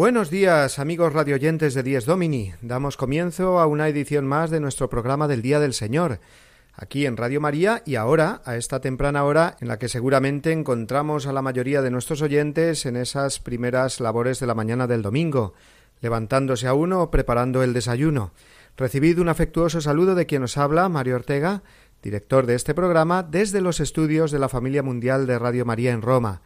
Buenos días, amigos radioyentes de Dies Domini. Damos comienzo a una edición más de nuestro programa del Día del Señor, aquí en Radio María y ahora, a esta temprana hora en la que seguramente encontramos a la mayoría de nuestros oyentes en esas primeras labores de la mañana del domingo, levantándose a uno o preparando el desayuno. Recibid un afectuoso saludo de quien os habla, Mario Ortega, director de este programa, desde los estudios de la Familia Mundial de Radio María en Roma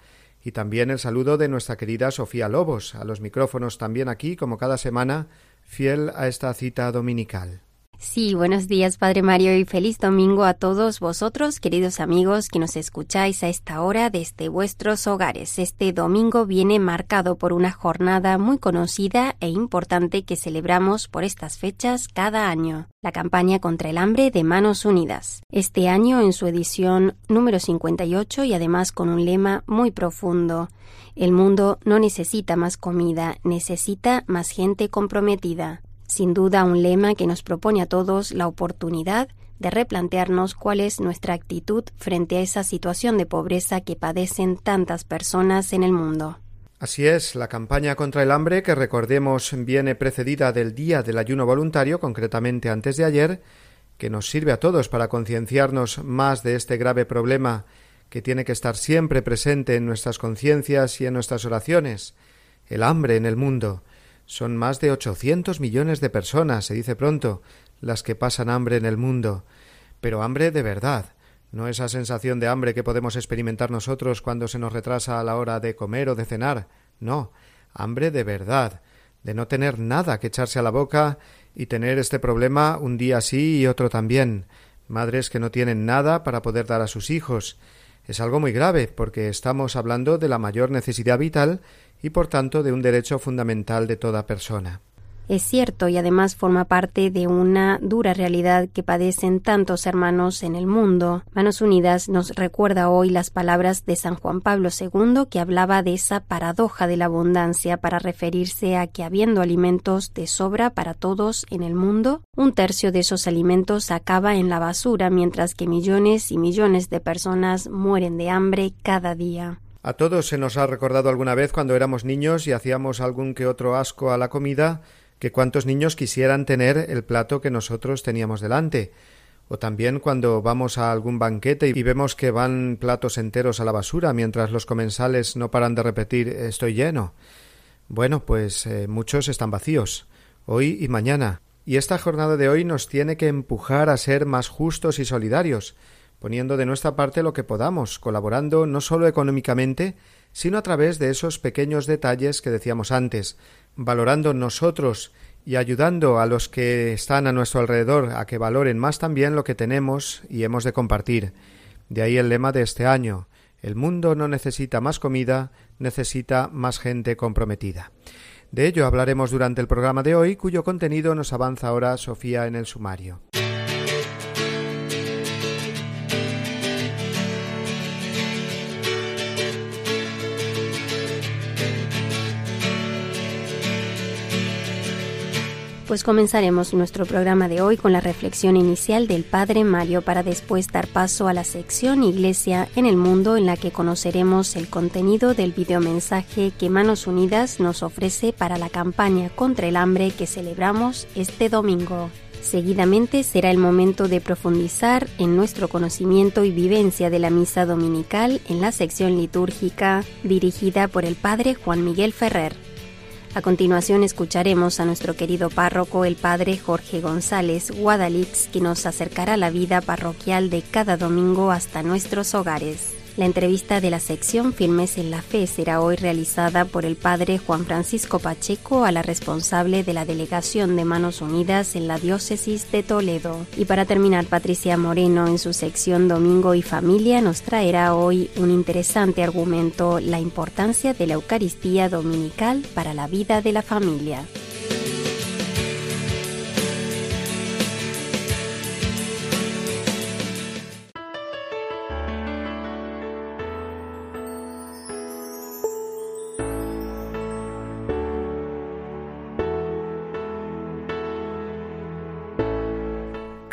y también el saludo de nuestra querida Sofía Lobos, a los micrófonos también aquí, como cada semana, fiel a esta cita dominical. Sí, buenos días, Padre Mario, y feliz domingo a todos vosotros, queridos amigos, que nos escucháis a esta hora desde vuestros hogares. Este domingo viene marcado por una jornada muy conocida e importante que celebramos por estas fechas cada año, la campaña contra el hambre de Manos Unidas. Este año en su edición número 58 y además con un lema muy profundo. El mundo no necesita más comida, necesita más gente comprometida. Sin duda un lema que nos propone a todos la oportunidad de replantearnos cuál es nuestra actitud frente a esa situación de pobreza que padecen tantas personas en el mundo. Así es, la campaña contra el hambre, que recordemos viene precedida del Día del Ayuno Voluntario, concretamente antes de ayer, que nos sirve a todos para concienciarnos más de este grave problema que tiene que estar siempre presente en nuestras conciencias y en nuestras oraciones, el hambre en el mundo, son más de ochocientos millones de personas, se dice pronto, las que pasan hambre en el mundo. Pero hambre de verdad, no esa sensación de hambre que podemos experimentar nosotros cuando se nos retrasa a la hora de comer o de cenar. No, hambre de verdad, de no tener nada que echarse a la boca y tener este problema un día sí y otro también. Madres que no tienen nada para poder dar a sus hijos. Es algo muy grave, porque estamos hablando de la mayor necesidad vital y por tanto de un derecho fundamental de toda persona. Es cierto y además forma parte de una dura realidad que padecen tantos hermanos en el mundo. Manos Unidas nos recuerda hoy las palabras de San Juan Pablo II que hablaba de esa paradoja de la abundancia para referirse a que habiendo alimentos de sobra para todos en el mundo, un tercio de esos alimentos acaba en la basura mientras que millones y millones de personas mueren de hambre cada día. A todos se nos ha recordado alguna vez cuando éramos niños y hacíamos algún que otro asco a la comida que cuántos niños quisieran tener el plato que nosotros teníamos delante. O también cuando vamos a algún banquete y vemos que van platos enteros a la basura mientras los comensales no paran de repetir estoy lleno. Bueno, pues eh, muchos están vacíos, hoy y mañana. Y esta jornada de hoy nos tiene que empujar a ser más justos y solidarios, poniendo de nuestra parte lo que podamos, colaborando no solo económicamente, sino a través de esos pequeños detalles que decíamos antes, valorando nosotros y ayudando a los que están a nuestro alrededor a que valoren más también lo que tenemos y hemos de compartir. De ahí el lema de este año El mundo no necesita más comida, necesita más gente comprometida. De ello hablaremos durante el programa de hoy, cuyo contenido nos avanza ahora Sofía en el sumario. Pues comenzaremos nuestro programa de hoy con la reflexión inicial del Padre Mario para después dar paso a la sección Iglesia en el Mundo en la que conoceremos el contenido del videomensaje que Manos Unidas nos ofrece para la campaña contra el hambre que celebramos este domingo. Seguidamente será el momento de profundizar en nuestro conocimiento y vivencia de la misa dominical en la sección litúrgica dirigida por el Padre Juan Miguel Ferrer. A continuación escucharemos a nuestro querido párroco, el padre Jorge González Guadalix, que nos acercará la vida parroquial de cada domingo hasta nuestros hogares. La entrevista de la sección Filmes en la Fe será hoy realizada por el padre Juan Francisco Pacheco a la responsable de la delegación de Manos Unidas en la diócesis de Toledo. Y para terminar, Patricia Moreno en su sección Domingo y Familia nos traerá hoy un interesante argumento, la importancia de la Eucaristía Dominical para la vida de la familia.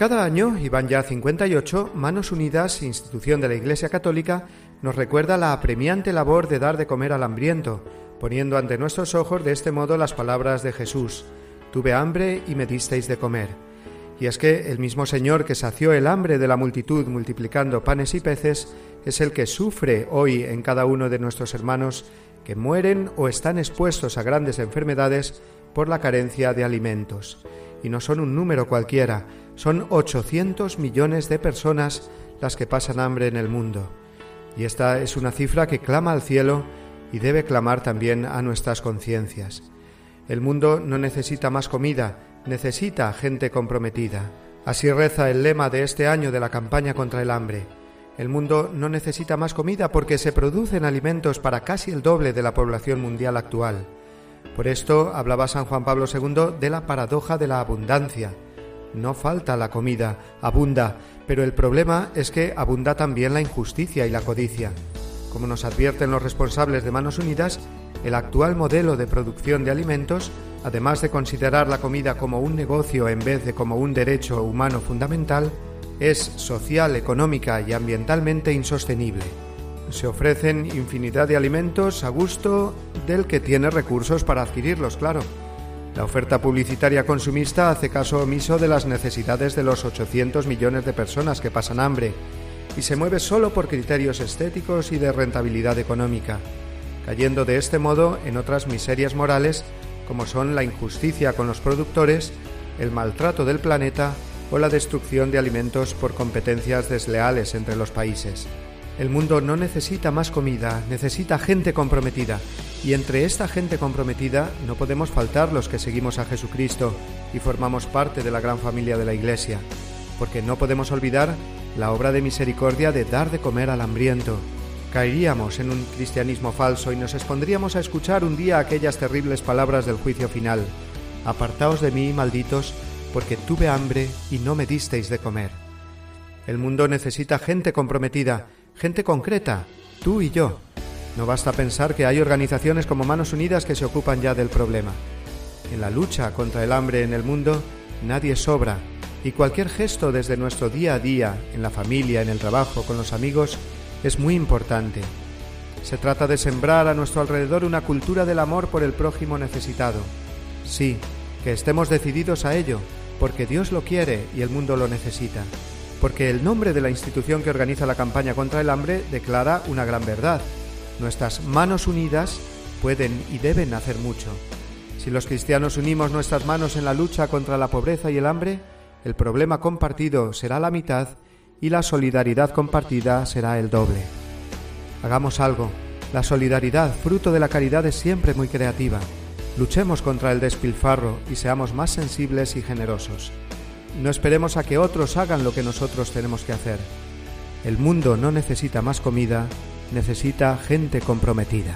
Cada año, y van ya 58, Manos Unidas, institución de la Iglesia Católica, nos recuerda la apremiante labor de dar de comer al hambriento, poniendo ante nuestros ojos de este modo las palabras de Jesús, Tuve hambre y me disteis de comer. Y es que el mismo Señor que sació el hambre de la multitud multiplicando panes y peces, es el que sufre hoy en cada uno de nuestros hermanos que mueren o están expuestos a grandes enfermedades por la carencia de alimentos. Y no son un número cualquiera, son 800 millones de personas las que pasan hambre en el mundo. Y esta es una cifra que clama al cielo y debe clamar también a nuestras conciencias. El mundo no necesita más comida, necesita gente comprometida. Así reza el lema de este año de la campaña contra el hambre. El mundo no necesita más comida porque se producen alimentos para casi el doble de la población mundial actual. Por esto hablaba San Juan Pablo II de la paradoja de la abundancia, no falta la comida, abunda, pero el problema es que abunda también la injusticia y la codicia. Como nos advierten los responsables de Manos Unidas, el actual modelo de producción de alimentos, además de considerar la comida como un negocio en vez de como un derecho humano fundamental, es social, económica y ambientalmente insostenible. Se ofrecen infinidad de alimentos a gusto del que tiene recursos para adquirirlos, claro la oferta publicitaria consumista hace caso omiso de las necesidades de los 800 millones de personas que pasan hambre y se mueve solo por criterios estéticos y de rentabilidad económica, cayendo de este modo en otras miserias morales como son la injusticia con los productores, el maltrato del planeta o la destrucción de alimentos por competencias desleales entre los países. El mundo no necesita más comida, necesita gente comprometida. Y entre esta gente comprometida no podemos faltar los que seguimos a Jesucristo y formamos parte de la gran familia de la Iglesia, porque no podemos olvidar la obra de misericordia de dar de comer al hambriento. Caeríamos en un cristianismo falso y nos expondríamos a escuchar un día aquellas terribles palabras del juicio final. Apartaos de mí, malditos, porque tuve hambre y no me disteis de comer. El mundo necesita gente comprometida, gente concreta, tú y yo. No basta pensar que hay organizaciones como Manos Unidas que se ocupan ya del problema. En la lucha contra el hambre en el mundo, nadie sobra, y cualquier gesto desde nuestro día a día, en la familia, en el trabajo, con los amigos, es muy importante. Se trata de sembrar a nuestro alrededor una cultura del amor por el prójimo necesitado. Sí, que estemos decididos a ello, porque Dios lo quiere y el mundo lo necesita porque el nombre de la institución que organiza la campaña contra el hambre declara una gran verdad. Nuestras manos unidas pueden y deben hacer mucho. Si los cristianos unimos nuestras manos en la lucha contra la pobreza y el hambre, el problema compartido será la mitad y la solidaridad compartida será el doble. Hagamos algo. La solidaridad, fruto de la caridad, es siempre muy creativa. Luchemos contra el despilfarro y seamos más sensibles y generosos. No esperemos a que otros hagan lo que nosotros tenemos que hacer. El mundo no necesita más comida, necesita gente comprometida.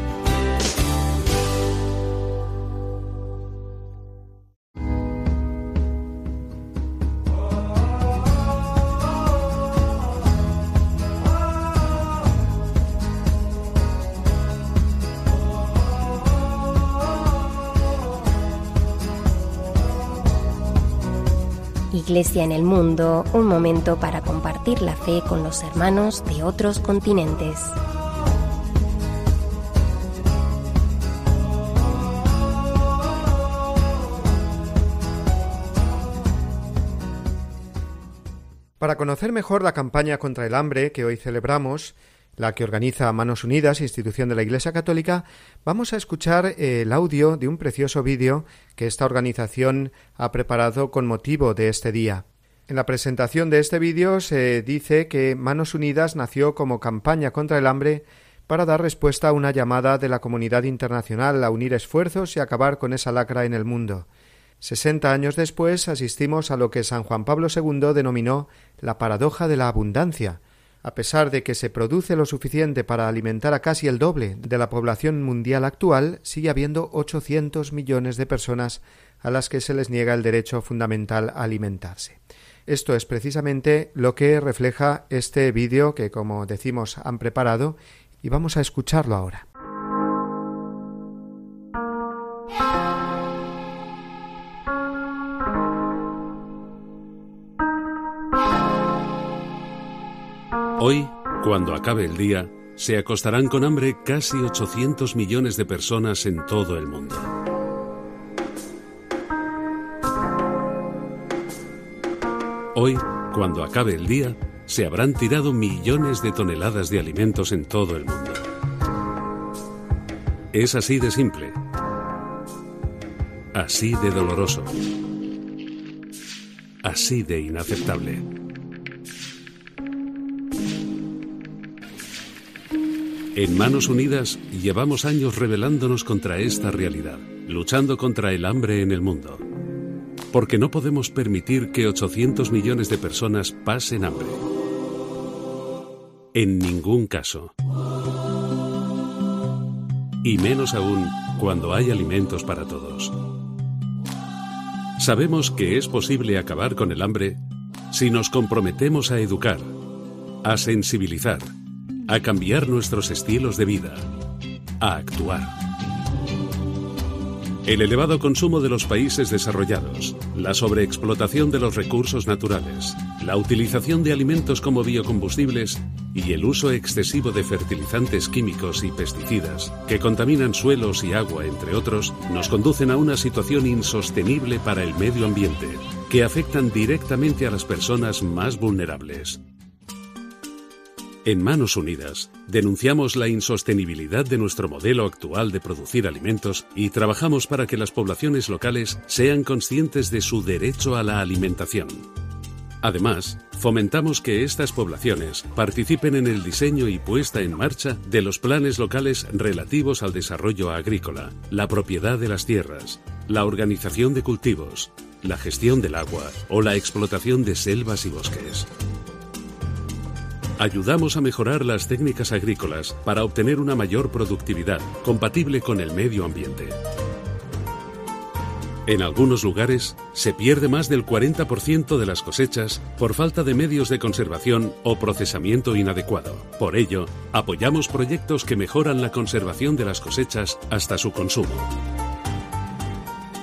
Iglesia en el Mundo, un momento para compartir la fe con los hermanos de otros continentes. Para conocer mejor la campaña contra el hambre que hoy celebramos, la que organiza Manos Unidas, institución de la Iglesia Católica, vamos a escuchar el audio de un precioso vídeo que esta organización ha preparado con motivo de este día. En la presentación de este vídeo se dice que Manos Unidas nació como campaña contra el hambre para dar respuesta a una llamada de la comunidad internacional a unir esfuerzos y acabar con esa lacra en el mundo. Sesenta años después asistimos a lo que San Juan Pablo II denominó la paradoja de la abundancia, a pesar de que se produce lo suficiente para alimentar a casi el doble de la población mundial actual, sigue habiendo 800 millones de personas a las que se les niega el derecho fundamental a alimentarse. Esto es precisamente lo que refleja este vídeo que, como decimos, han preparado y vamos a escucharlo ahora. Hoy, cuando acabe el día, se acostarán con hambre casi 800 millones de personas en todo el mundo. Hoy, cuando acabe el día, se habrán tirado millones de toneladas de alimentos en todo el mundo. Es así de simple, así de doloroso, así de inaceptable. En Manos Unidas llevamos años rebelándonos contra esta realidad, luchando contra el hambre en el mundo. Porque no podemos permitir que 800 millones de personas pasen hambre. En ningún caso. Y menos aún cuando hay alimentos para todos. Sabemos que es posible acabar con el hambre si nos comprometemos a educar, a sensibilizar, a cambiar nuestros estilos de vida, a actuar. El elevado consumo de los países desarrollados, la sobreexplotación de los recursos naturales, la utilización de alimentos como biocombustibles y el uso excesivo de fertilizantes químicos y pesticidas que contaminan suelos y agua, entre otros, nos conducen a una situación insostenible para el medio ambiente, que afectan directamente a las personas más vulnerables. En Manos Unidas denunciamos la insostenibilidad de nuestro modelo actual de producir alimentos y trabajamos para que las poblaciones locales sean conscientes de su derecho a la alimentación. Además, fomentamos que estas poblaciones participen en el diseño y puesta en marcha de los planes locales relativos al desarrollo agrícola, la propiedad de las tierras, la organización de cultivos, la gestión del agua o la explotación de selvas y bosques. Ayudamos a mejorar las técnicas agrícolas para obtener una mayor productividad compatible con el medio ambiente. En algunos lugares se pierde más del 40% de las cosechas por falta de medios de conservación o procesamiento inadecuado. Por ello, apoyamos proyectos que mejoran la conservación de las cosechas hasta su consumo.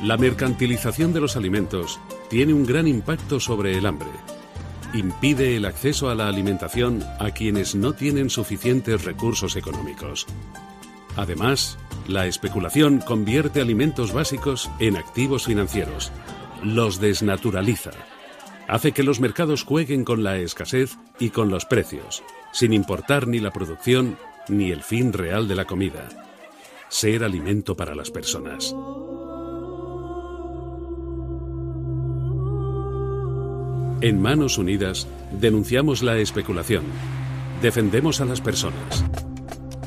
La mercantilización de los alimentos tiene un gran impacto sobre el hambre impide el acceso a la alimentación a quienes no tienen suficientes recursos económicos. Además, la especulación convierte alimentos básicos en activos financieros, los desnaturaliza, hace que los mercados jueguen con la escasez y con los precios, sin importar ni la producción ni el fin real de la comida, ser alimento para las personas. En Manos Unidas denunciamos la especulación, defendemos a las personas.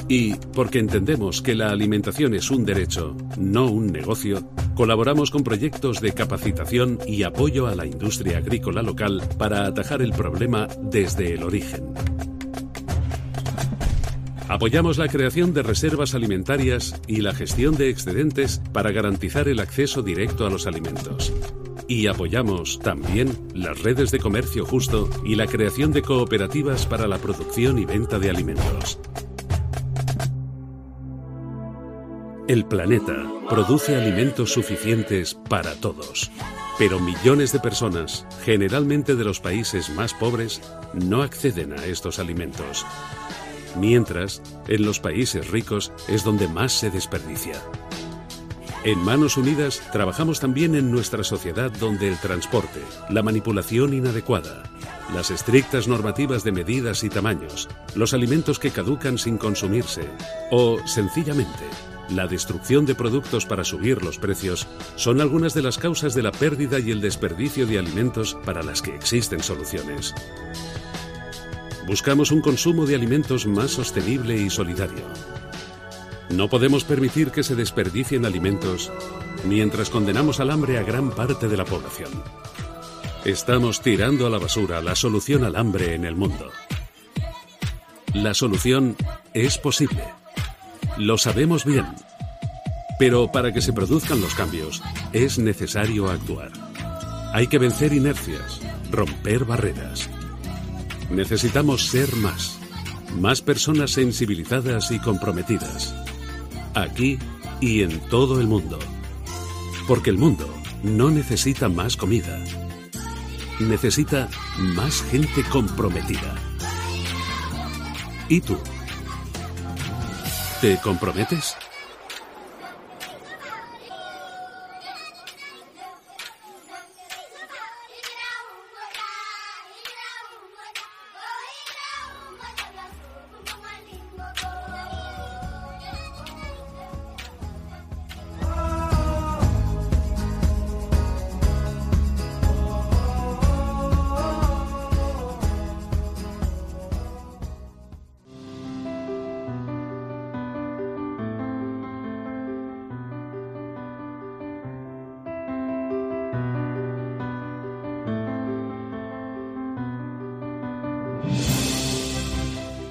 Y, porque entendemos que la alimentación es un derecho, no un negocio, colaboramos con proyectos de capacitación y apoyo a la industria agrícola local para atajar el problema desde el origen. Apoyamos la creación de reservas alimentarias y la gestión de excedentes para garantizar el acceso directo a los alimentos. Y apoyamos también las redes de comercio justo y la creación de cooperativas para la producción y venta de alimentos. El planeta produce alimentos suficientes para todos, pero millones de personas, generalmente de los países más pobres, no acceden a estos alimentos. Mientras, en los países ricos es donde más se desperdicia. En Manos Unidas trabajamos también en nuestra sociedad donde el transporte, la manipulación inadecuada, las estrictas normativas de medidas y tamaños, los alimentos que caducan sin consumirse o, sencillamente, la destrucción de productos para subir los precios son algunas de las causas de la pérdida y el desperdicio de alimentos para las que existen soluciones. Buscamos un consumo de alimentos más sostenible y solidario. No podemos permitir que se desperdicien alimentos mientras condenamos al hambre a gran parte de la población. Estamos tirando a la basura la solución al hambre en el mundo. La solución es posible. Lo sabemos bien. Pero para que se produzcan los cambios, es necesario actuar. Hay que vencer inercias, romper barreras. Necesitamos ser más. Más personas sensibilizadas y comprometidas. Aquí y en todo el mundo. Porque el mundo no necesita más comida. Necesita más gente comprometida. ¿Y tú? ¿Te comprometes?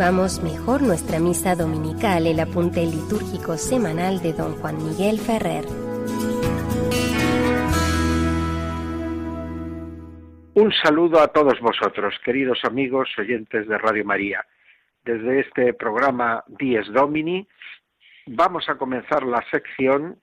Vamos mejor nuestra misa dominical, el apunte litúrgico semanal de don Juan Miguel Ferrer. Un saludo a todos vosotros, queridos amigos oyentes de Radio María. Desde este programa Dies Domini vamos a comenzar la sección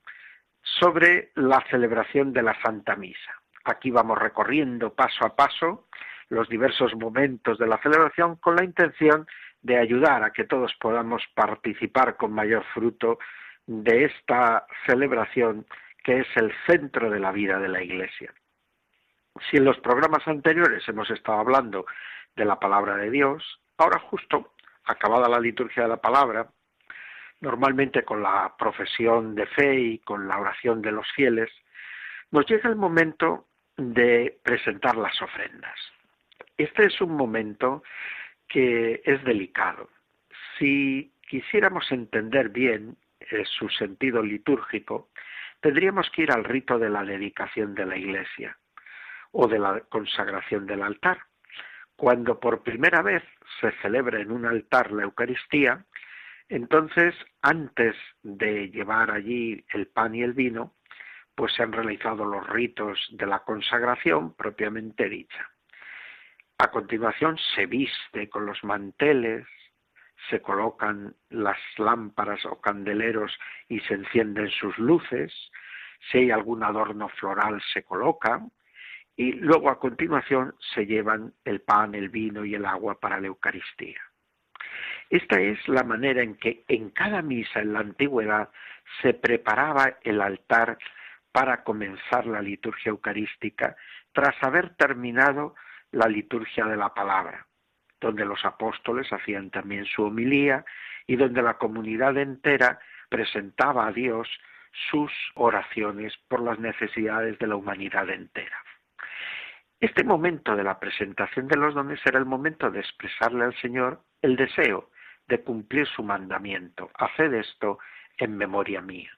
sobre la celebración de la Santa Misa. Aquí vamos recorriendo paso a paso los diversos momentos de la celebración con la intención de ayudar a que todos podamos participar con mayor fruto de esta celebración que es el centro de la vida de la Iglesia. Si en los programas anteriores hemos estado hablando de la palabra de Dios, ahora justo, acabada la liturgia de la palabra, normalmente con la profesión de fe y con la oración de los fieles, nos llega el momento de presentar las ofrendas. Este es un momento que es delicado. Si quisiéramos entender bien eh, su sentido litúrgico, tendríamos que ir al rito de la dedicación de la iglesia o de la consagración del altar. Cuando por primera vez se celebra en un altar la Eucaristía, entonces antes de llevar allí el pan y el vino, pues se han realizado los ritos de la consagración propiamente dicha. A continuación se viste con los manteles, se colocan las lámparas o candeleros y se encienden sus luces, si hay algún adorno floral se coloca y luego a continuación se llevan el pan, el vino y el agua para la Eucaristía. Esta es la manera en que en cada misa en la antigüedad se preparaba el altar para comenzar la liturgia eucarística tras haber terminado la liturgia de la palabra, donde los apóstoles hacían también su homilía y donde la comunidad entera presentaba a Dios sus oraciones por las necesidades de la humanidad entera. Este momento de la presentación de los dones era el momento de expresarle al Señor el deseo de cumplir su mandamiento. Haced esto en memoria mía.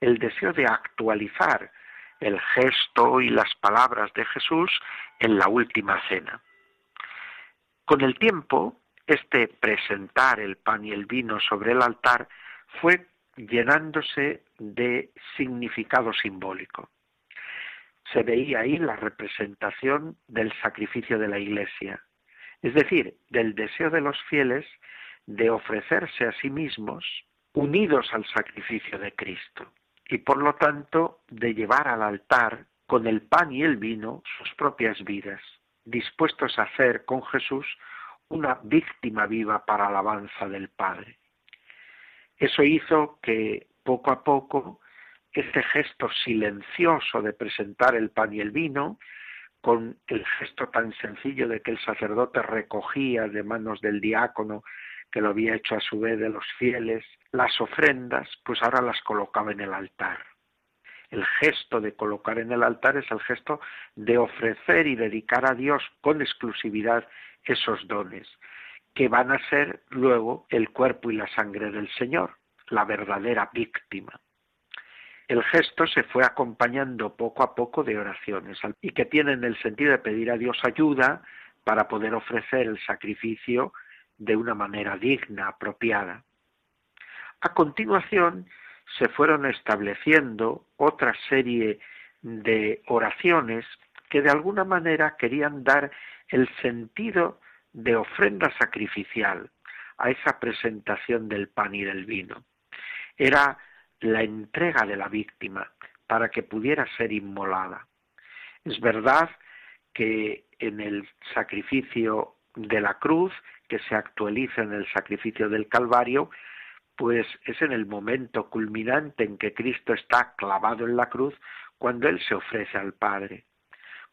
El deseo de actualizar el gesto y las palabras de Jesús en la última cena. Con el tiempo, este presentar el pan y el vino sobre el altar fue llenándose de significado simbólico se veía ahí la representación del sacrificio de la Iglesia, es decir, del deseo de los fieles de ofrecerse a sí mismos unidos al sacrificio de Cristo y por lo tanto de llevar al altar con el pan y el vino sus propias vidas, dispuestos a hacer con Jesús una víctima viva para alabanza del Padre. Eso hizo que poco a poco este gesto silencioso de presentar el pan y el vino, con el gesto tan sencillo de que el sacerdote recogía de manos del diácono, que lo había hecho a su vez de los fieles, las ofrendas, pues ahora las colocaba en el altar. El gesto de colocar en el altar es el gesto de ofrecer y dedicar a Dios con exclusividad esos dones, que van a ser luego el cuerpo y la sangre del Señor, la verdadera víctima el gesto se fue acompañando poco a poco de oraciones y que tienen el sentido de pedir a Dios ayuda para poder ofrecer el sacrificio de una manera digna, apropiada. A continuación se fueron estableciendo otra serie de oraciones que de alguna manera querían dar el sentido de ofrenda sacrificial a esa presentación del pan y del vino. Era la entrega de la víctima para que pudiera ser inmolada. Es verdad que en el sacrificio de la cruz, que se actualiza en el sacrificio del Calvario, pues es en el momento culminante en que Cristo está clavado en la cruz cuando Él se ofrece al Padre.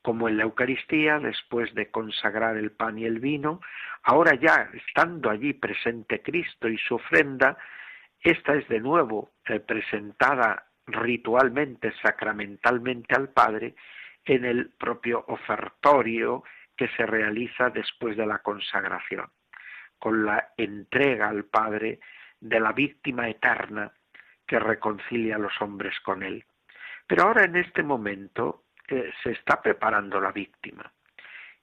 Como en la Eucaristía, después de consagrar el pan y el vino, ahora ya estando allí presente Cristo y su ofrenda, esta es de nuevo eh, presentada ritualmente, sacramentalmente al Padre en el propio ofertorio que se realiza después de la consagración, con la entrega al Padre de la víctima eterna que reconcilia a los hombres con Él. Pero ahora en este momento eh, se está preparando la víctima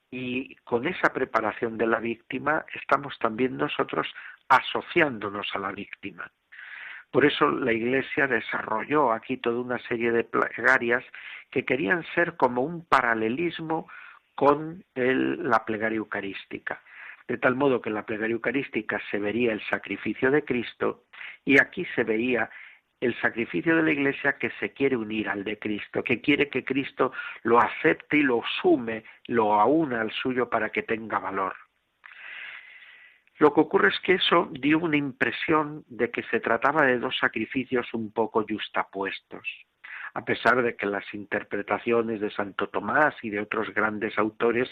y con esa preparación de la víctima estamos también nosotros asociándonos a la víctima. Por eso la Iglesia desarrolló aquí toda una serie de plegarias que querían ser como un paralelismo con la plegaria eucarística. De tal modo que en la plegaria eucarística se vería el sacrificio de Cristo y aquí se veía el sacrificio de la Iglesia que se quiere unir al de Cristo, que quiere que Cristo lo acepte y lo sume, lo aúna al suyo para que tenga valor. Lo que ocurre es que eso dio una impresión de que se trataba de dos sacrificios un poco justapuestos, a pesar de que las interpretaciones de Santo Tomás y de otros grandes autores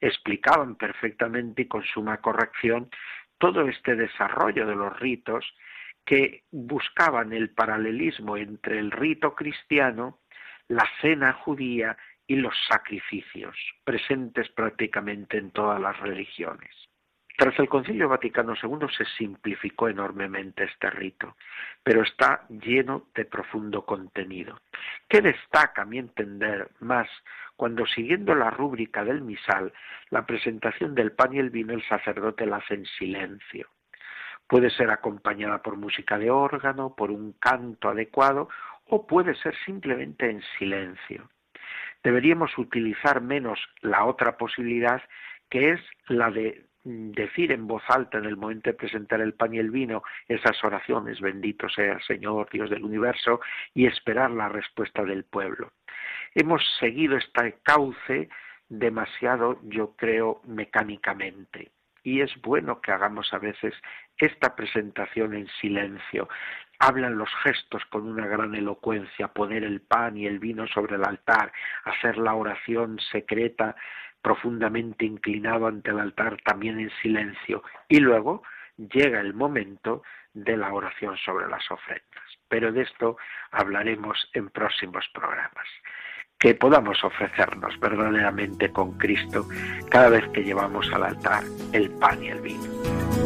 explicaban perfectamente y con suma corrección todo este desarrollo de los ritos que buscaban el paralelismo entre el rito cristiano, la cena judía y los sacrificios, presentes prácticamente en todas las religiones. Tras el Concilio Vaticano II se simplificó enormemente este rito, pero está lleno de profundo contenido. ¿Qué destaca, a mi entender, más cuando siguiendo la rúbrica del misal, la presentación del pan y el vino el sacerdote la hace en silencio? Puede ser acompañada por música de órgano, por un canto adecuado o puede ser simplemente en silencio. Deberíamos utilizar menos la otra posibilidad que es la de decir en voz alta en el momento de presentar el pan y el vino esas oraciones, bendito sea Señor, Dios del universo, y esperar la respuesta del pueblo. Hemos seguido este cauce demasiado, yo creo, mecánicamente. y es bueno que hagamos a veces esta presentación en silencio. Hablan los gestos con una gran elocuencia, poner el pan y el vino sobre el altar, hacer la oración secreta profundamente inclinado ante el altar también en silencio y luego llega el momento de la oración sobre las ofrendas. Pero de esto hablaremos en próximos programas. Que podamos ofrecernos verdaderamente con Cristo cada vez que llevamos al altar el pan y el vino.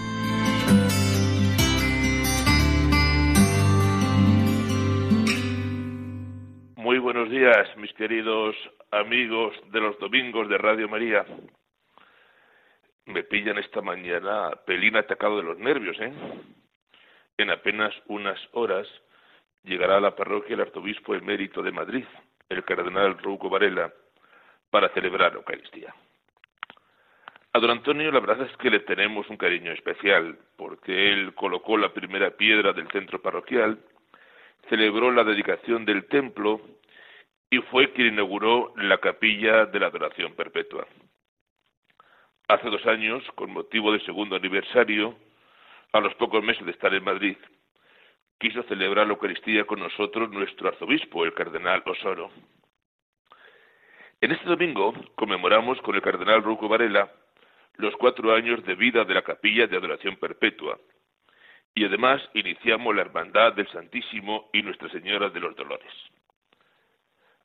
Días, mis queridos amigos de los domingos de Radio María. Me pillan esta mañana pelín atacado de los nervios, ¿eh? En apenas unas horas llegará a la parroquia el arzobispo emérito de Madrid, el cardenal Rouco Varela, para celebrar la Eucaristía. A don Antonio la verdad es que le tenemos un cariño especial, porque él colocó la primera piedra del centro parroquial, celebró la dedicación del templo y fue quien inauguró la capilla de la adoración perpetua. Hace dos años, con motivo del segundo aniversario, a los pocos meses de estar en Madrid, quiso celebrar la Eucaristía con nosotros nuestro arzobispo, el cardenal Osoro. En este domingo conmemoramos con el cardenal Ruco Varela los cuatro años de vida de la capilla de adoración perpetua y además iniciamos la Hermandad del Santísimo y Nuestra Señora de los Dolores.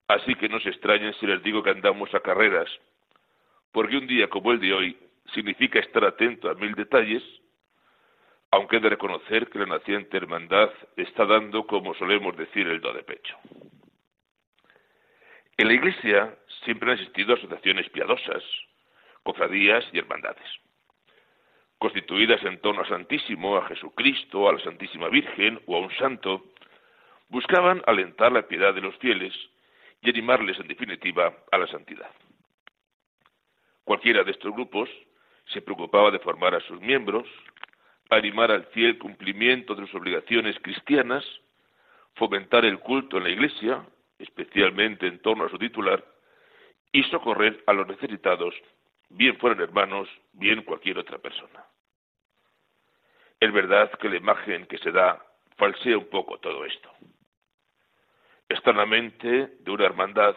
Así que no se extrañen si les digo que andamos a carreras, porque un día como el de hoy significa estar atento a mil detalles, aunque he de reconocer que la naciente hermandad está dando, como solemos decir, el do de pecho. En la Iglesia siempre han existido asociaciones piadosas, cofradías y hermandades, constituidas en torno al Santísimo, a Jesucristo, a la Santísima Virgen o a un santo, buscaban alentar la piedad de los fieles y animarles en definitiva a la santidad. Cualquiera de estos grupos se preocupaba de formar a sus miembros, animar al fiel cumplimiento de sus obligaciones cristianas, fomentar el culto en la Iglesia, especialmente en torno a su titular, y socorrer a los necesitados, bien fueran hermanos, bien cualquier otra persona. Es verdad que la imagen que se da falsea un poco todo esto externamente de una hermandad,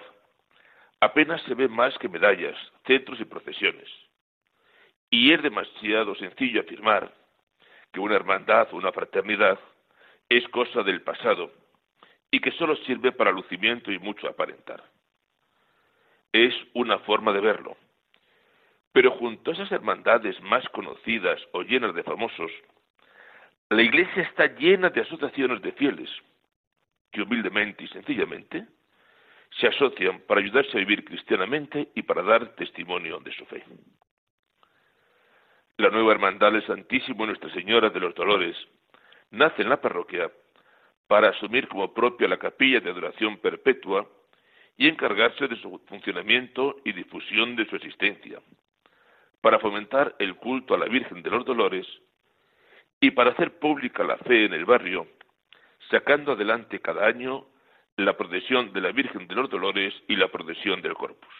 apenas se ve más que medallas, centros y procesiones. Y es demasiado sencillo afirmar que una hermandad o una fraternidad es cosa del pasado y que solo sirve para lucimiento y mucho aparentar. Es una forma de verlo. Pero junto a esas hermandades más conocidas o llenas de famosos, la Iglesia está llena de asociaciones de fieles, que humildemente y sencillamente se asocian para ayudarse a vivir cristianamente y para dar testimonio de su fe. La nueva hermandad del Santísimo Nuestra Señora de los Dolores nace en la parroquia para asumir como propia la capilla de adoración perpetua y encargarse de su funcionamiento y difusión de su existencia, para fomentar el culto a la Virgen de los Dolores y para hacer pública la fe en el barrio sacando adelante cada año la procesión de la Virgen de los Dolores y la procesión del Corpus.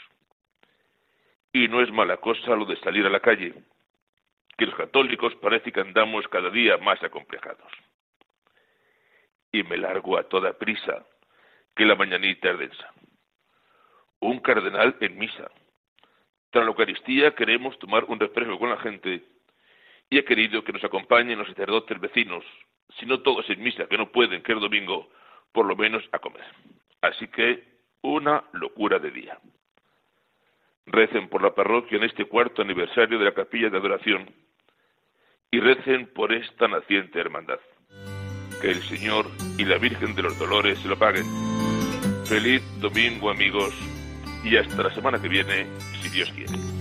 Y no es mala cosa lo de salir a la calle, que los católicos parece que andamos cada día más acomplejados. Y me largo a toda prisa, que la mañanita es densa. Un cardenal en misa. Tras la Eucaristía queremos tomar un refresco con la gente y he querido que nos acompañen los sacerdotes vecinos, si no todos en misa, que no pueden, que el domingo, por lo menos a comer. Así que una locura de día. Recen por la parroquia en este cuarto aniversario de la capilla de adoración y recen por esta naciente hermandad. Que el Señor y la Virgen de los Dolores se lo paguen. Feliz domingo amigos y hasta la semana que viene, si Dios quiere.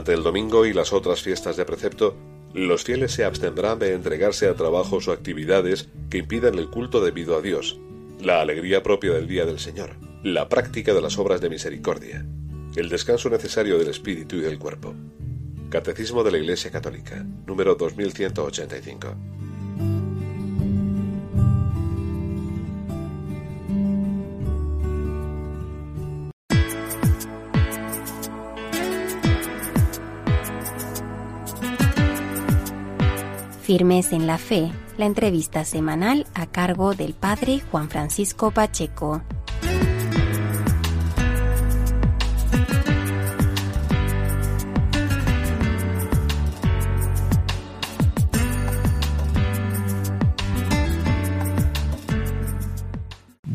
Durante el domingo y las otras fiestas de precepto, los fieles se abstendrán de entregarse a trabajos o actividades que impidan el culto debido a Dios, la alegría propia del día del Señor, la práctica de las obras de misericordia, el descanso necesario del espíritu y del cuerpo. Catecismo de la Iglesia Católica, número 2185. Firmes en la Fe, la entrevista semanal a cargo del Padre Juan Francisco Pacheco.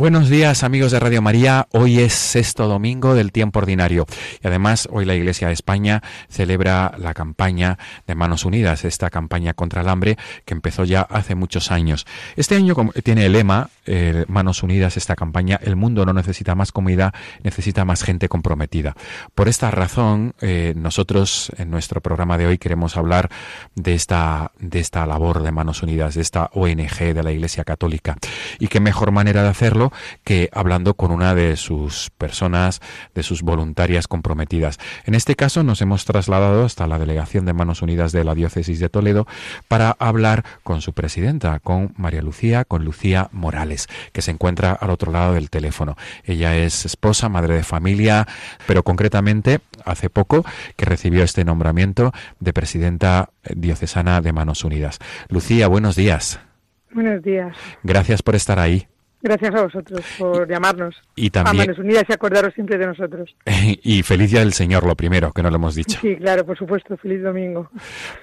Buenos días amigos de Radio María, hoy es sexto domingo del tiempo ordinario y además hoy la Iglesia de España celebra la campaña de Manos Unidas, esta campaña contra el hambre que empezó ya hace muchos años. Este año tiene el lema eh, Manos Unidas, esta campaña, el mundo no necesita más comida, necesita más gente comprometida. Por esta razón, eh, nosotros en nuestro programa de hoy queremos hablar de esta, de esta labor de Manos Unidas, de esta ONG de la Iglesia Católica. Y qué mejor manera de hacerlo que hablando con una de sus personas, de sus voluntarias comprometidas. En este caso nos hemos trasladado hasta la delegación de Manos Unidas de la Diócesis de Toledo para hablar con su presidenta, con María Lucía, con Lucía Morales, que se encuentra al otro lado del teléfono. Ella es esposa, madre de familia, pero concretamente hace poco que recibió este nombramiento de presidenta diocesana de Manos Unidas. Lucía, buenos días. Buenos días. Gracias por estar ahí. Gracias a vosotros por llamarnos. Y también... A Manos Unidas y acordaros siempre de nosotros. y feliz día del Señor, lo primero, que no lo hemos dicho. Sí, claro, por supuesto. Feliz domingo.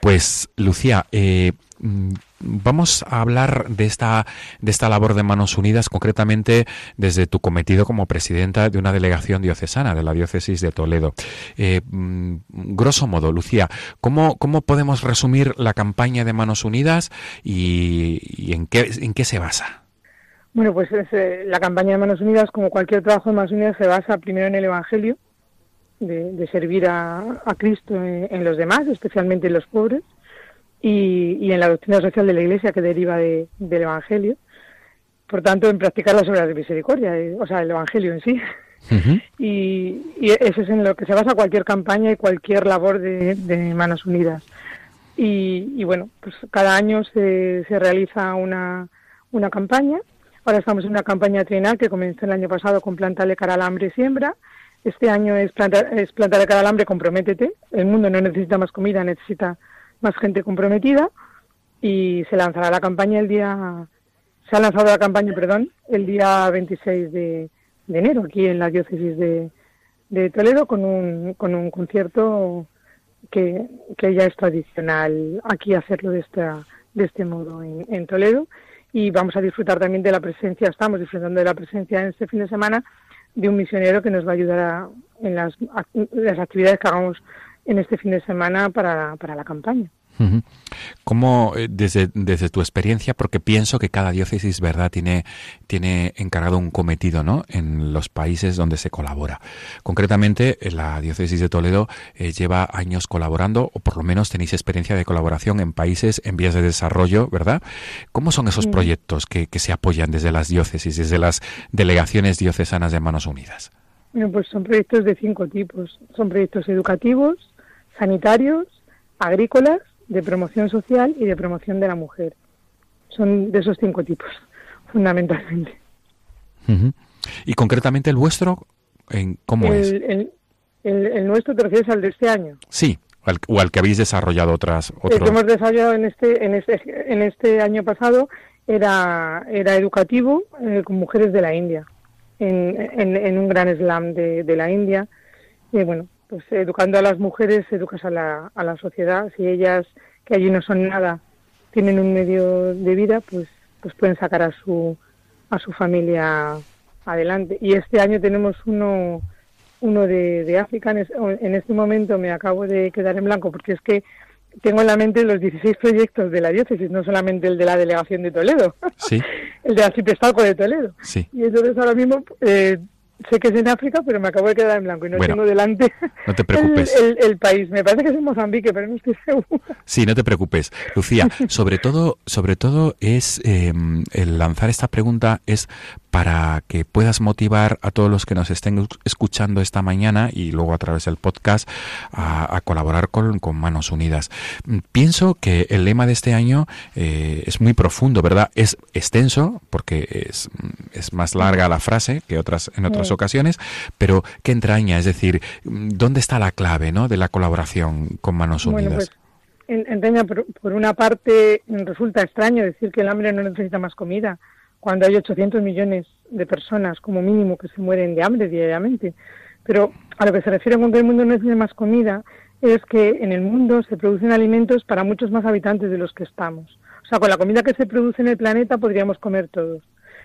Pues, Lucía, eh, mm, vamos a hablar de esta, de esta labor de Manos Unidas, concretamente desde tu cometido como presidenta de una delegación diocesana de la diócesis de Toledo. Eh, mm, grosso modo, Lucía, ¿cómo, ¿cómo podemos resumir la campaña de Manos Unidas y, y en, qué, en qué se basa? Bueno, pues eh, la campaña de Manos Unidas, como cualquier trabajo de Manos Unidas, se basa primero en el Evangelio, de, servir a, Cristo en, los demás, especialmente en los pobres, y, en la doctrina social de la Iglesia que deriva del Evangelio. Por tanto, en practicar las obras de misericordia, eh, o sea, el Evangelio en sí. y, eso es en lo que se basa cualquier campaña y cualquier labor de, Manos Unidas. Y, bueno, pues cada año se, se realiza una, una campaña Ahora estamos en una campaña trienal que comenzó el año pasado con Plantale cara al hambre siembra. Este año es, planta, es Plantale cara al hambre, comprométete. El mundo no necesita más comida, necesita más gente comprometida. Y se lanzará la campaña el día, se ha lanzado la campaña, perdón, el día 26 de, enero aquí en la diócesis de, Toledo con un, con un concierto que, que ya es tradicional aquí hacerlo de, esta, de este modo en Toledo y vamos a disfrutar también de la presencia, estamos disfrutando de la presencia en este fin de semana de un misionero que nos va a ayudar en las, las actividades que hagamos en este fin de semana para, para la campaña. ¿Cómo, eh, desde, desde tu experiencia, porque pienso que cada diócesis, ¿verdad?, tiene, tiene encargado un cometido, ¿no?, en los países donde se colabora. Concretamente, la diócesis de Toledo eh, lleva años colaborando, o por lo menos tenéis experiencia de colaboración en países en vías de desarrollo, ¿verdad? ¿Cómo son esos proyectos que, que se apoyan desde las diócesis, desde las delegaciones diocesanas de Manos Unidas? Bueno, pues son proyectos de cinco tipos. Son proyectos educativos, sanitarios, agrícolas, de promoción social y de promoción de la mujer. Son de esos cinco tipos, fundamentalmente. Y concretamente el vuestro, ¿en ¿cómo es? El, el, nuestro te refieres al de este año. Sí, o al que habéis desarrollado otras. El que hemos desarrollado en este, en este, en este año pasado era, era educativo eh, con mujeres de la India, en, en, un gran slam de, de la India. Y bueno, pues educando a las mujeres educas a la, a la sociedad. Si ellas, que allí no son nada, tienen un medio de vida, pues, pues pueden sacar a su, a su familia adelante. Y este año tenemos uno, uno de, de África. En, este momento me acabo de quedar en blanco porque es que tengo en la mente los 16 proyectos de la diócesis, no solamente el de la delegación de Toledo, sí. el de arciprestazgo de Toledo. Sí. Y entonces ahora mismo eh, sé que es en África, pero me acabo de quedar en blanco y no tengo delante no te preocupes. El, país. Me parece que es en Mozambique, pero no estoy seguro. Sí, no te preocupes. Lucía, sobre todo, sobre todo es em, el lanzar esta pregunta es para que puedas motivar a todos los que nos estén escuchando esta mañana y luego a través del podcast a, colaborar con, Manos Unidas. Pienso que el lema de este año eh, es muy profundo, ¿verdad? Es extenso porque es, es más larga la frase que otras en otras ocasiones, pero ¿qué entraña? Es decir, ¿dónde está la clave ¿no? de la colaboración con Manos Unidas? Pues, entraña, por, por una parte, resulta extraño decir que el hambre no necesita más comida cuando hay 800 millones de personas como mínimo que se mueren de hambre diariamente. Pero a lo que se refiere con que el mundo no necesita más comida es que en el mundo se producen alimentos para muchos más habitantes de los que estamos. O sea, con la comida que se produce en el planeta podríamos comer todos.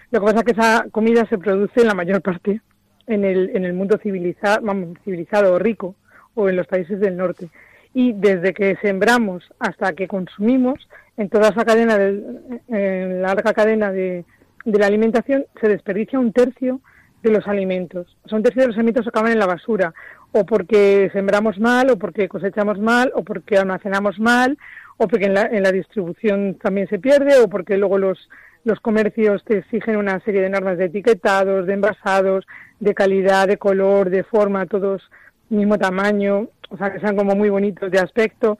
Lo que pasa es que esa comida se produce en la mayor parte en el, en el mundo civilizado, vamos, civilizado o rico o en los países del norte. Y desde que sembramos hasta que consumimos, en toda esa cadena, de, en larga cadena de, de la alimentación se desperdicia un tercio de los alimentos. O sea, un tercio de los alimentos acaban en la basura, o porque sembramos mal, o porque cosechamos mal, o porque almacenamos mal, o porque en la, en la distribución también se pierde, o porque luego los, los comercios te exigen una serie de normas de etiquetados, de envasados, de calidad, de color, de forma, todos mismo tamaño, o sea, que sean como muy bonitos de aspecto.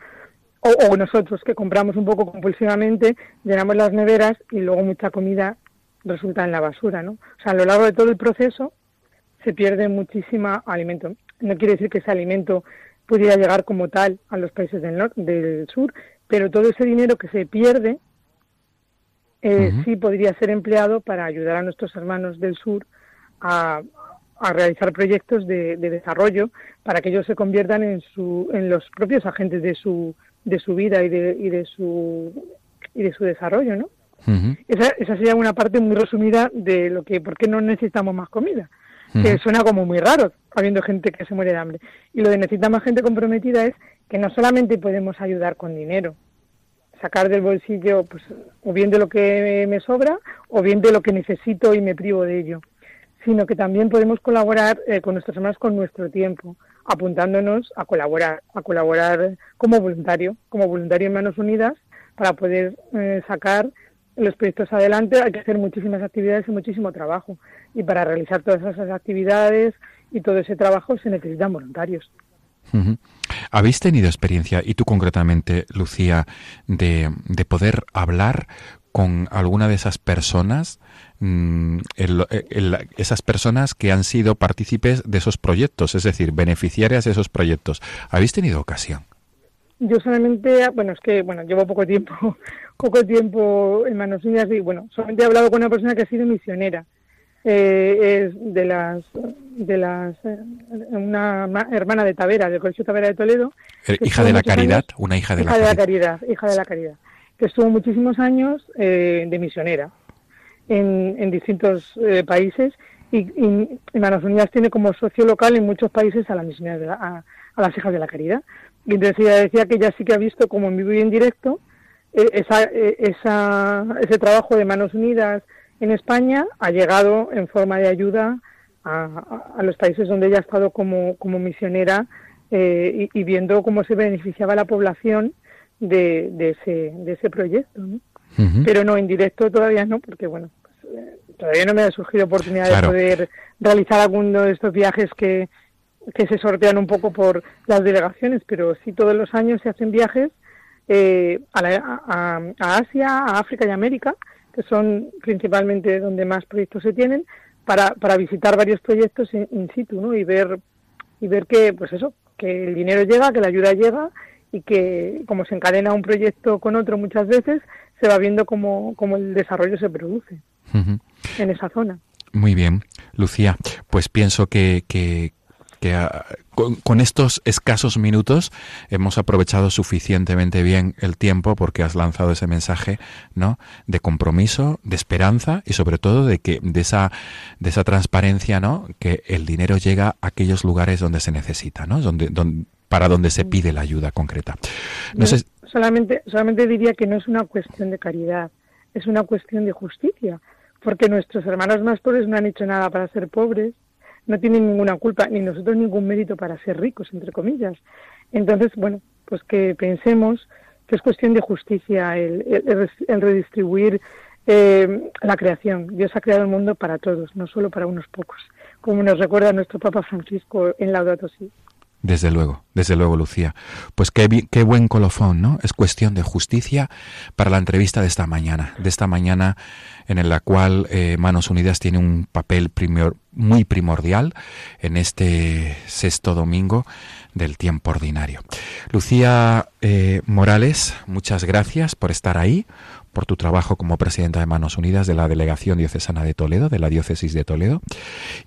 O, o nosotros que compramos un poco compulsivamente, llenamos las neveras y luego mucha comida resulta en la basura, ¿no? O sea, a lo largo de todo el proceso se pierde muchísima alimento. No quiere decir que ese alimento pudiera llegar como tal a los países del, norte, del sur, pero todo ese dinero que se pierde eh, sí podría ser empleado para ayudar a nuestros hermanos del sur a, realizar proyectos de, desarrollo para que ellos se conviertan en, su, en los propios agentes de su, de su vida y de, y de su y de su desarrollo, ¿no? Esa, esa, sería una parte muy resumida de lo que, ¿por qué no necesitamos más comida? Que suena como muy raro, habiendo gente que se muere de hambre. Y lo de necesitar más gente comprometida es que no solamente podemos ayudar con dinero, sacar del bolsillo, pues, o bien de lo que me sobra, o bien de lo que necesito y me privo de ello, sino que también podemos colaborar eh, con nuestros hermanos con nuestro tiempo, apuntándonos a colaborar, a colaborar como voluntario, como voluntario en Manos Unidas, para poder eh, sacar los proyectos adelante hay que hacer muchísimas actividades y muchísimo trabajo. Y para realizar todas esas actividades y todo ese trabajo se necesitan voluntarios. ¿Habéis tenido experiencia, y tú concretamente, Lucía, de, de poder hablar con alguna de esas personas, mm, esas personas que han sido partícipes de esos proyectos, es decir, beneficiarias de esos proyectos? ¿Habéis tenido ocasión? Yo solamente, bueno, es que, bueno, llevo poco tiempo, poco tiempo en Manos Unidas y, bueno, solamente he hablado con una persona que ha sido misionera. Eh, es de las, de las, eh, una hermana de Tavera, del Colegio Tavera de Toledo. Eh, hija de la caridad, una hija de hija la, de la caridad. Hija de la caridad, que estuvo muchísimos años de misionera en, en distintos países y, y, Manos Unidas tiene como socio local en muchos países a, la misionera a, a las hijas de la caridad. Y entonces ella decía que ya sí que ha visto como en vivo y en directo eh, esa, eh, esa, ese trabajo de Manos Unidas en España ha llegado en forma de ayuda a, a los países donde ella ha estado como, como misionera eh, y, viendo cómo se beneficiaba la población de, de, ese, de ese proyecto. ¿no? Pero no, en directo todavía no, porque bueno, pues, todavía no me ha surgido oportunidad de poder realizar alguno de estos viajes que, que se sortean un poco por las delegaciones, pero sí todos los años se hacen viajes eh, a, Asia, a África y América, que son principalmente donde más proyectos se tienen, para, para visitar varios proyectos in, situ, ¿no? Y ver y ver que, pues eso, que el dinero llega, que la ayuda llega y que como se encadena un proyecto con otro muchas veces, se va viendo cómo, cómo el desarrollo se produce en esa zona. Muy bien, Lucía. Pues pienso que, que, que ah, con, estos escasos minutos hemos aprovechado suficientemente bien el tiempo porque has lanzado ese mensaje, ¿no? De compromiso, de esperanza y sobre todo de que de esa de esa transparencia, ¿no? Que el dinero llega a aquellos lugares donde se necesita, ¿no? Donde, donde para donde se pide la ayuda concreta. No sé... solamente solamente diría que no es una cuestión de caridad, es una cuestión de justicia, porque nuestros hermanos más pobres no han hecho nada para ser pobres no tienen ninguna culpa, ni nosotros ningún mérito para ser ricos, entre comillas. Entonces, bueno, pues que pensemos que es cuestión de justicia el, redistribuir eh, la creación. Dios ha creado el mundo para todos, no solo para unos pocos, como nos recuerda nuestro Papa Francisco en Laudato Si. Desde luego, desde luego, Lucía. Pues qué, qué buen colofón, ¿no? Es cuestión de justicia para la entrevista de esta mañana, de esta mañana en la cual eh, Manos Unidas tiene un papel muy primordial en este sexto domingo del tiempo ordinario. Lucía eh, Morales, muchas gracias por estar ahí, por tu trabajo como presidenta de Manos Unidas de la Delegación Diocesana de Toledo, de la Diócesis de Toledo.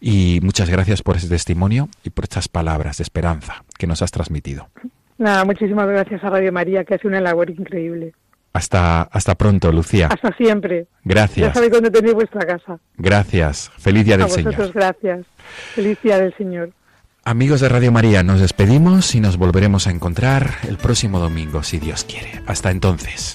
Y muchas gracias por ese testimonio y por estas palabras de esperanza que nos has transmitido. Nada, muchísimas gracias a Radio María, que hace una labor increíble. Hasta, hasta pronto, Lucía. Hasta siempre. Gracias. Ya sabéis dónde tenéis vuestra casa. Gracias. Feliz día del a Señor. gracias. Feliz día del Señor. Amigos de Radio María, nos despedimos y nos volveremos a encontrar el próximo domingo, si Dios quiere. Hasta entonces.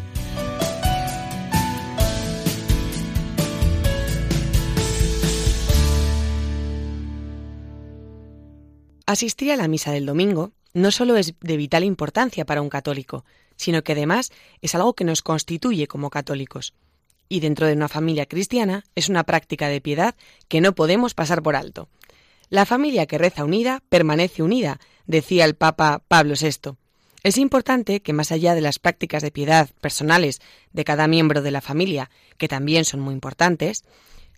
Asistir a la misa del domingo no solo es de vital importancia para un católico, sino que además es algo que nos constituye como católicos. Y dentro de una familia cristiana es una práctica de piedad que no podemos pasar por alto. La familia que reza unida permanece unida, decía el Papa Pablo VI. Es importante que más allá de las prácticas de piedad personales de cada miembro de la familia, que también son muy importantes,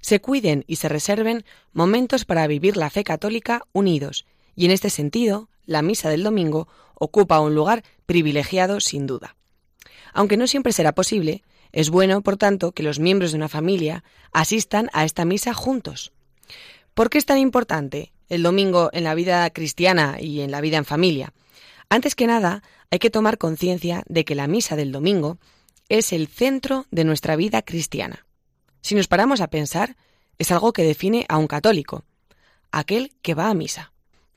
se cuiden y se reserven momentos para vivir la fe católica unidos y en este sentido, la misa del domingo ocupa un lugar privilegiado sin duda. Aunque no siempre será posible, es bueno, por tanto, que los miembros de una familia asistan a esta misa juntos. ¿Por qué es tan importante el domingo en la vida cristiana y en la vida en familia? Antes que nada, hay que tomar conciencia de que la misa del domingo es el centro de nuestra vida cristiana. Si nos paramos a pensar, es algo que define a un católico, aquel que va a misa.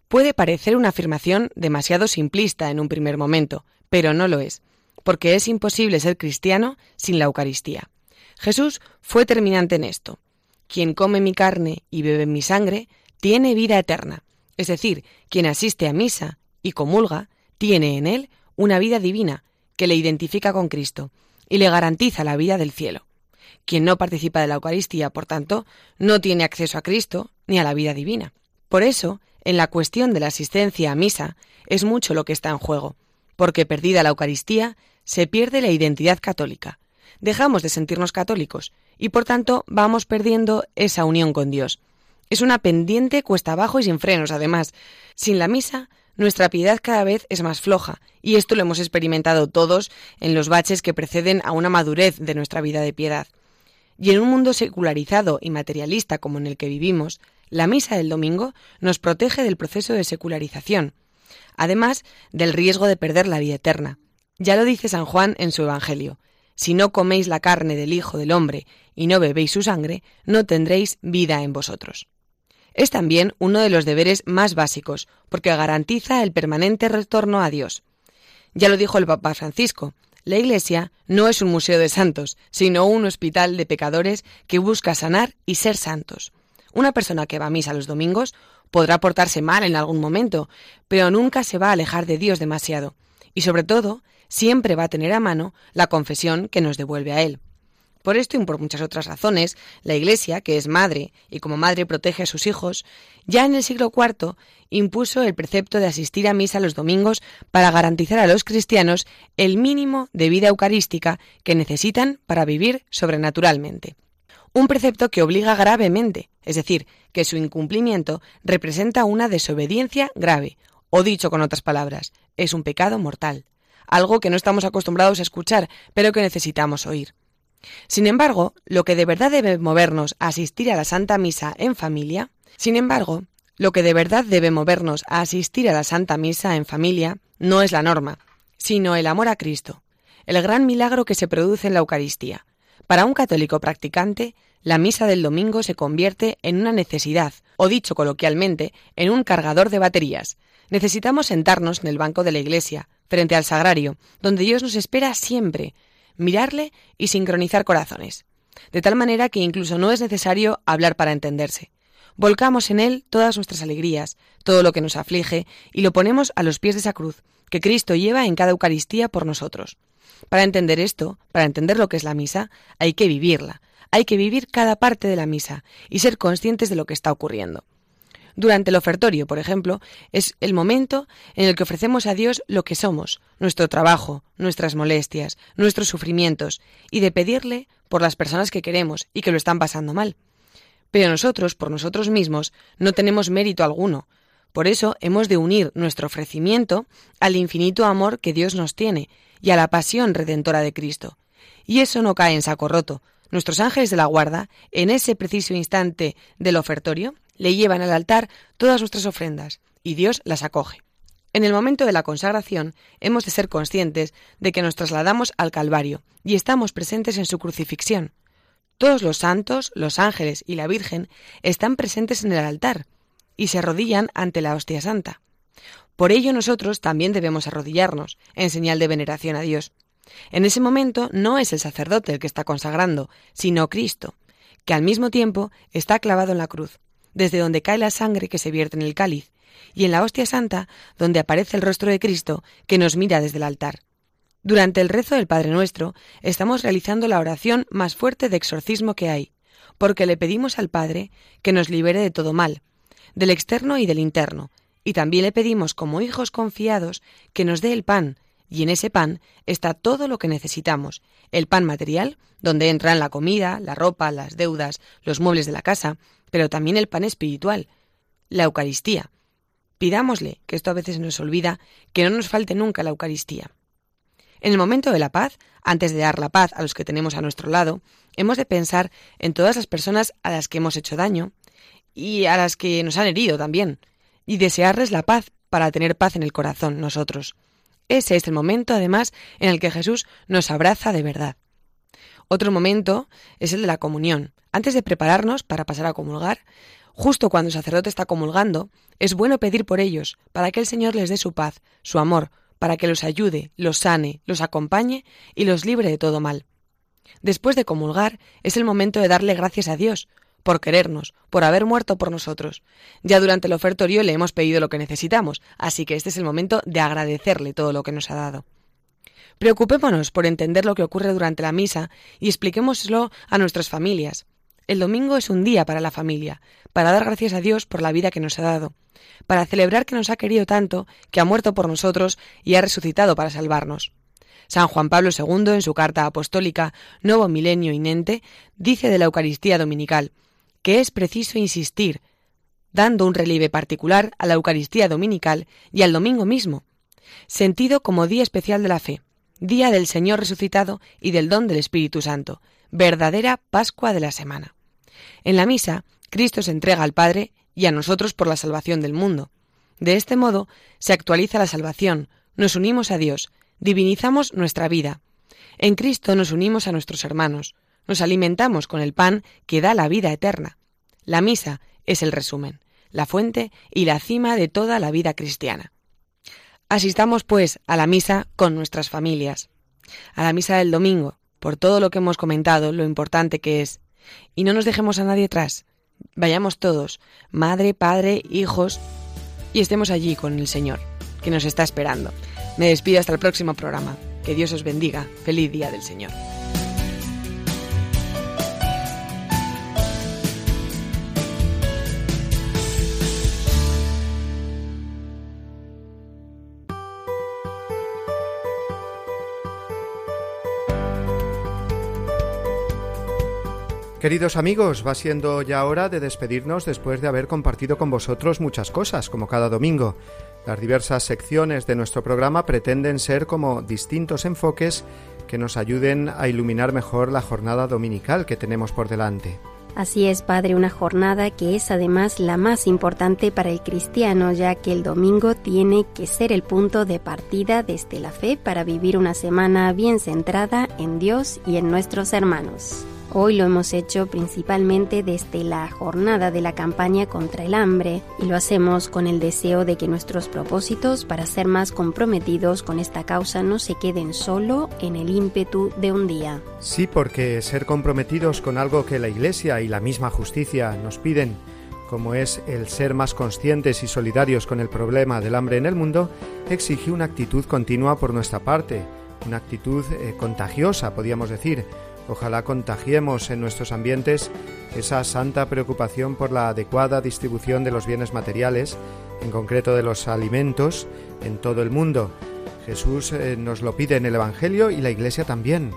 Puede parecer una afirmación demasiado simplista en un primer momento, pero no lo es, porque es imposible ser cristiano sin la Eucaristía. Jesús fue terminante en esto. Quien come mi carne y bebe mi sangre tiene vida eterna, es decir, quien asiste a misa y comulga tiene en él una vida divina que le identifica con Cristo y le garantiza la vida del cielo. Quien no participa de la Eucaristía, por tanto, no tiene acceso a Cristo ni a la vida divina. Por eso, en la cuestión de la asistencia a misa es mucho lo que está en juego, porque perdida la Eucaristía se pierde la identidad católica. Dejamos de sentirnos católicos y por tanto vamos perdiendo esa unión con Dios. Es una pendiente cuesta abajo y sin frenos, además. Sin la misa, nuestra piedad cada vez es más floja, y esto lo hemos experimentado todos en los baches que preceden a una madurez de nuestra vida de piedad. Y en un mundo secularizado y materialista como en el que vivimos, la misa del domingo nos protege del proceso de secularización, además del riesgo de perder la vida eterna. Ya lo dice San Juan en su Evangelio. Si no coméis la carne del Hijo del Hombre y no bebéis su sangre, no tendréis vida en vosotros. Es también uno de los deberes más básicos, porque garantiza el permanente retorno a Dios. Ya lo dijo el Papa Francisco, la Iglesia no es un museo de santos, sino un hospital de pecadores que busca sanar y ser santos. Una persona que va a misa los domingos podrá portarse mal en algún momento, pero nunca se va a alejar de Dios demasiado. Y sobre todo, siempre va a tener a mano la confesión que nos devuelve a Él. Por esto y por muchas otras razones, la Iglesia, que es madre y como madre protege a sus hijos, ya en el siglo IV impuso el precepto de asistir a misa los domingos para garantizar a los cristianos el mínimo de vida eucarística que necesitan para vivir sobrenaturalmente. Un precepto que obliga gravemente, es decir, que su incumplimiento representa una desobediencia grave, o dicho con otras palabras, es un pecado mortal, algo que no estamos acostumbrados a escuchar, pero que necesitamos oír. Sin embargo, lo que de verdad debe movernos a asistir a la Santa Misa en familia, sin embargo, lo que de verdad debe movernos a asistir a la Santa Misa en familia no es la norma, sino el amor a Cristo, el gran milagro que se produce en la Eucaristía. Para un católico practicante, la misa del domingo se convierte en una necesidad, o dicho coloquialmente, en un cargador de baterías. Necesitamos sentarnos en el banco de la iglesia, frente al sagrario, donde Dios nos espera siempre, mirarle y sincronizar corazones, de tal manera que incluso no es necesario hablar para entenderse. Volcamos en él todas nuestras alegrías, todo lo que nos aflige, y lo ponemos a los pies de esa cruz, que Cristo lleva en cada Eucaristía por nosotros. Para entender esto, para entender lo que es la misa, hay que vivirla, hay que vivir cada parte de la misa y ser conscientes de lo que está ocurriendo. Durante el ofertorio, por ejemplo, es el momento en el que ofrecemos a Dios lo que somos, nuestro trabajo, nuestras molestias, nuestros sufrimientos, y de pedirle por las personas que queremos y que lo están pasando mal. Pero nosotros, por nosotros mismos, no tenemos mérito alguno. Por eso hemos de unir nuestro ofrecimiento al infinito amor que Dios nos tiene y a la pasión redentora de Cristo. Y eso no cae en saco roto. Nuestros ángeles de la guarda, en ese preciso instante del ofertorio, le llevan al altar todas nuestras ofrendas y Dios las acoge. En el momento de la consagración hemos de ser conscientes de que nos trasladamos al Calvario y estamos presentes en su crucifixión. Todos los santos, los ángeles y la Virgen están presentes en el altar y se arrodillan ante la hostia santa. Por ello nosotros también debemos arrodillarnos, en señal de veneración a Dios. En ese momento no es el sacerdote el que está consagrando, sino Cristo, que al mismo tiempo está clavado en la cruz desde donde cae la sangre que se vierte en el cáliz, y en la hostia santa, donde aparece el rostro de Cristo que nos mira desde el altar. Durante el rezo del Padre Nuestro estamos realizando la oración más fuerte de exorcismo que hay, porque le pedimos al Padre que nos libere de todo mal, del externo y del interno, y también le pedimos como hijos confiados que nos dé el pan, y en ese pan está todo lo que necesitamos, el pan material, donde entran la comida, la ropa, las deudas, los muebles de la casa, pero también el pan espiritual, la Eucaristía. Pidámosle, que esto a veces nos olvida, que no nos falte nunca la Eucaristía. En el momento de la paz, antes de dar la paz a los que tenemos a nuestro lado, hemos de pensar en todas las personas a las que hemos hecho daño y a las que nos han herido también, y desearles la paz para tener paz en el corazón nosotros. Ese es el momento, además, en el que Jesús nos abraza de verdad. Otro momento es el de la comunión. Antes de prepararnos para pasar a comulgar, justo cuando el sacerdote está comulgando, es bueno pedir por ellos, para que el Señor les dé su paz, su amor, para que los ayude, los sane, los acompañe y los libre de todo mal. Después de comulgar, es el momento de darle gracias a Dios, por querernos, por haber muerto por nosotros. Ya durante el ofertorio le hemos pedido lo que necesitamos, así que este es el momento de agradecerle todo lo que nos ha dado. Preocupémonos por entender lo que ocurre durante la misa y expliquémoslo a nuestras familias. El domingo es un día para la familia, para dar gracias a Dios por la vida que nos ha dado, para celebrar que nos ha querido tanto, que ha muerto por nosotros y ha resucitado para salvarnos. San Juan Pablo II, en su carta apostólica Nuevo Milenio Inente, dice de la Eucaristía Dominical que es preciso insistir, dando un relieve particular a la Eucaristía Dominical y al domingo mismo, sentido como día especial de la fe, día del Señor resucitado y del don del Espíritu Santo, verdadera Pascua de la semana. En la misa, Cristo se entrega al Padre y a nosotros por la salvación del mundo. De este modo se actualiza la salvación, nos unimos a Dios, divinizamos nuestra vida. En Cristo nos unimos a nuestros hermanos, nos alimentamos con el pan que da la vida eterna. La misa es el resumen, la fuente y la cima de toda la vida cristiana. Asistamos, pues, a la misa con nuestras familias, a la misa del domingo, por todo lo que hemos comentado, lo importante que es, y no nos dejemos a nadie atrás. Vayamos todos, madre, padre, hijos, y estemos allí con el Señor, que nos está esperando. Me despido hasta el próximo programa. Que Dios os bendiga. Feliz día del Señor. Queridos amigos, va siendo ya hora de despedirnos después de haber compartido con vosotros muchas cosas, como cada domingo. Las diversas secciones de nuestro programa pretenden ser como distintos enfoques que nos ayuden a iluminar mejor la jornada dominical que tenemos por delante. Así es, Padre, una jornada que es además la más importante para el cristiano, ya que el domingo tiene que ser el punto de partida desde la fe para vivir una semana bien centrada en Dios y en nuestros hermanos. Hoy lo hemos hecho principalmente desde la jornada de la campaña contra el hambre y lo hacemos con el deseo de que nuestros propósitos para ser más comprometidos con esta causa no se queden solo en el ímpetu de un día. Sí, porque ser comprometidos con algo que la Iglesia y la misma justicia nos piden, como es el ser más conscientes y solidarios con el problema del hambre en el mundo, exige una actitud continua por nuestra parte, una actitud eh, contagiosa, podríamos decir, Ojalá contagiemos en nuestros ambientes esa santa preocupación por la adecuada distribución de los bienes materiales, en concreto de los alimentos, en todo el mundo. Jesús eh, nos lo pide en el Evangelio y la Iglesia también.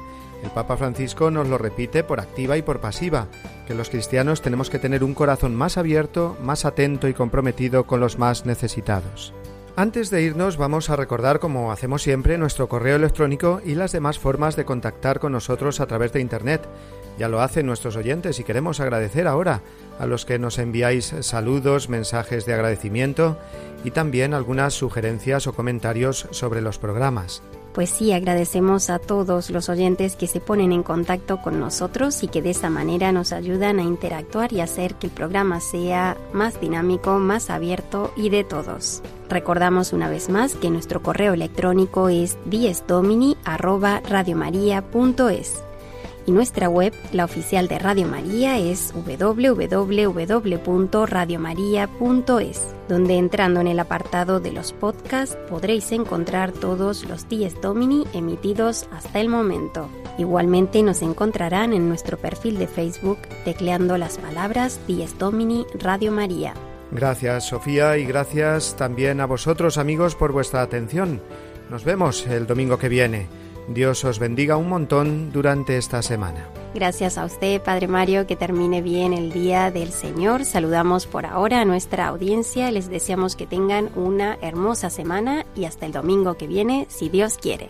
El Papa Francisco nos lo repite por activa y por pasiva, que los cristianos tenemos que tener un corazón más abierto, más atento y comprometido con los más necesitados. Antes de irnos vamos a recordar, como hacemos siempre, nuestro correo electrónico y las demás formas de contactar con nosotros a través de Internet. Ya lo hacen nuestros oyentes y queremos agradecer ahora a los que nos enviáis saludos, mensajes de agradecimiento y también algunas sugerencias o comentarios sobre los programas. Pues sí, agradecemos a todos los oyentes que se ponen en contacto con nosotros y que de esa manera nos ayudan a interactuar y hacer que el programa sea más dinámico, más abierto y de todos. Recordamos una vez más que nuestro correo electrónico es diesdomini@radiomaria.es y nuestra web, la oficial de Radio María, es www.radiomaria.es, donde entrando en el apartado de los podcasts podréis encontrar todos los Dies Domini emitidos hasta el momento. Igualmente nos encontrarán en nuestro perfil de Facebook tecleando las palabras Dies Domini Radio María. Gracias Sofía y gracias también a vosotros amigos por vuestra atención. Nos vemos el domingo que viene. Dios os bendiga un montón durante esta semana. Gracias a usted, Padre Mario, que termine bien el día del Señor. Saludamos por ahora a nuestra audiencia. Les deseamos que tengan una hermosa semana y hasta el domingo que viene, si Dios quiere.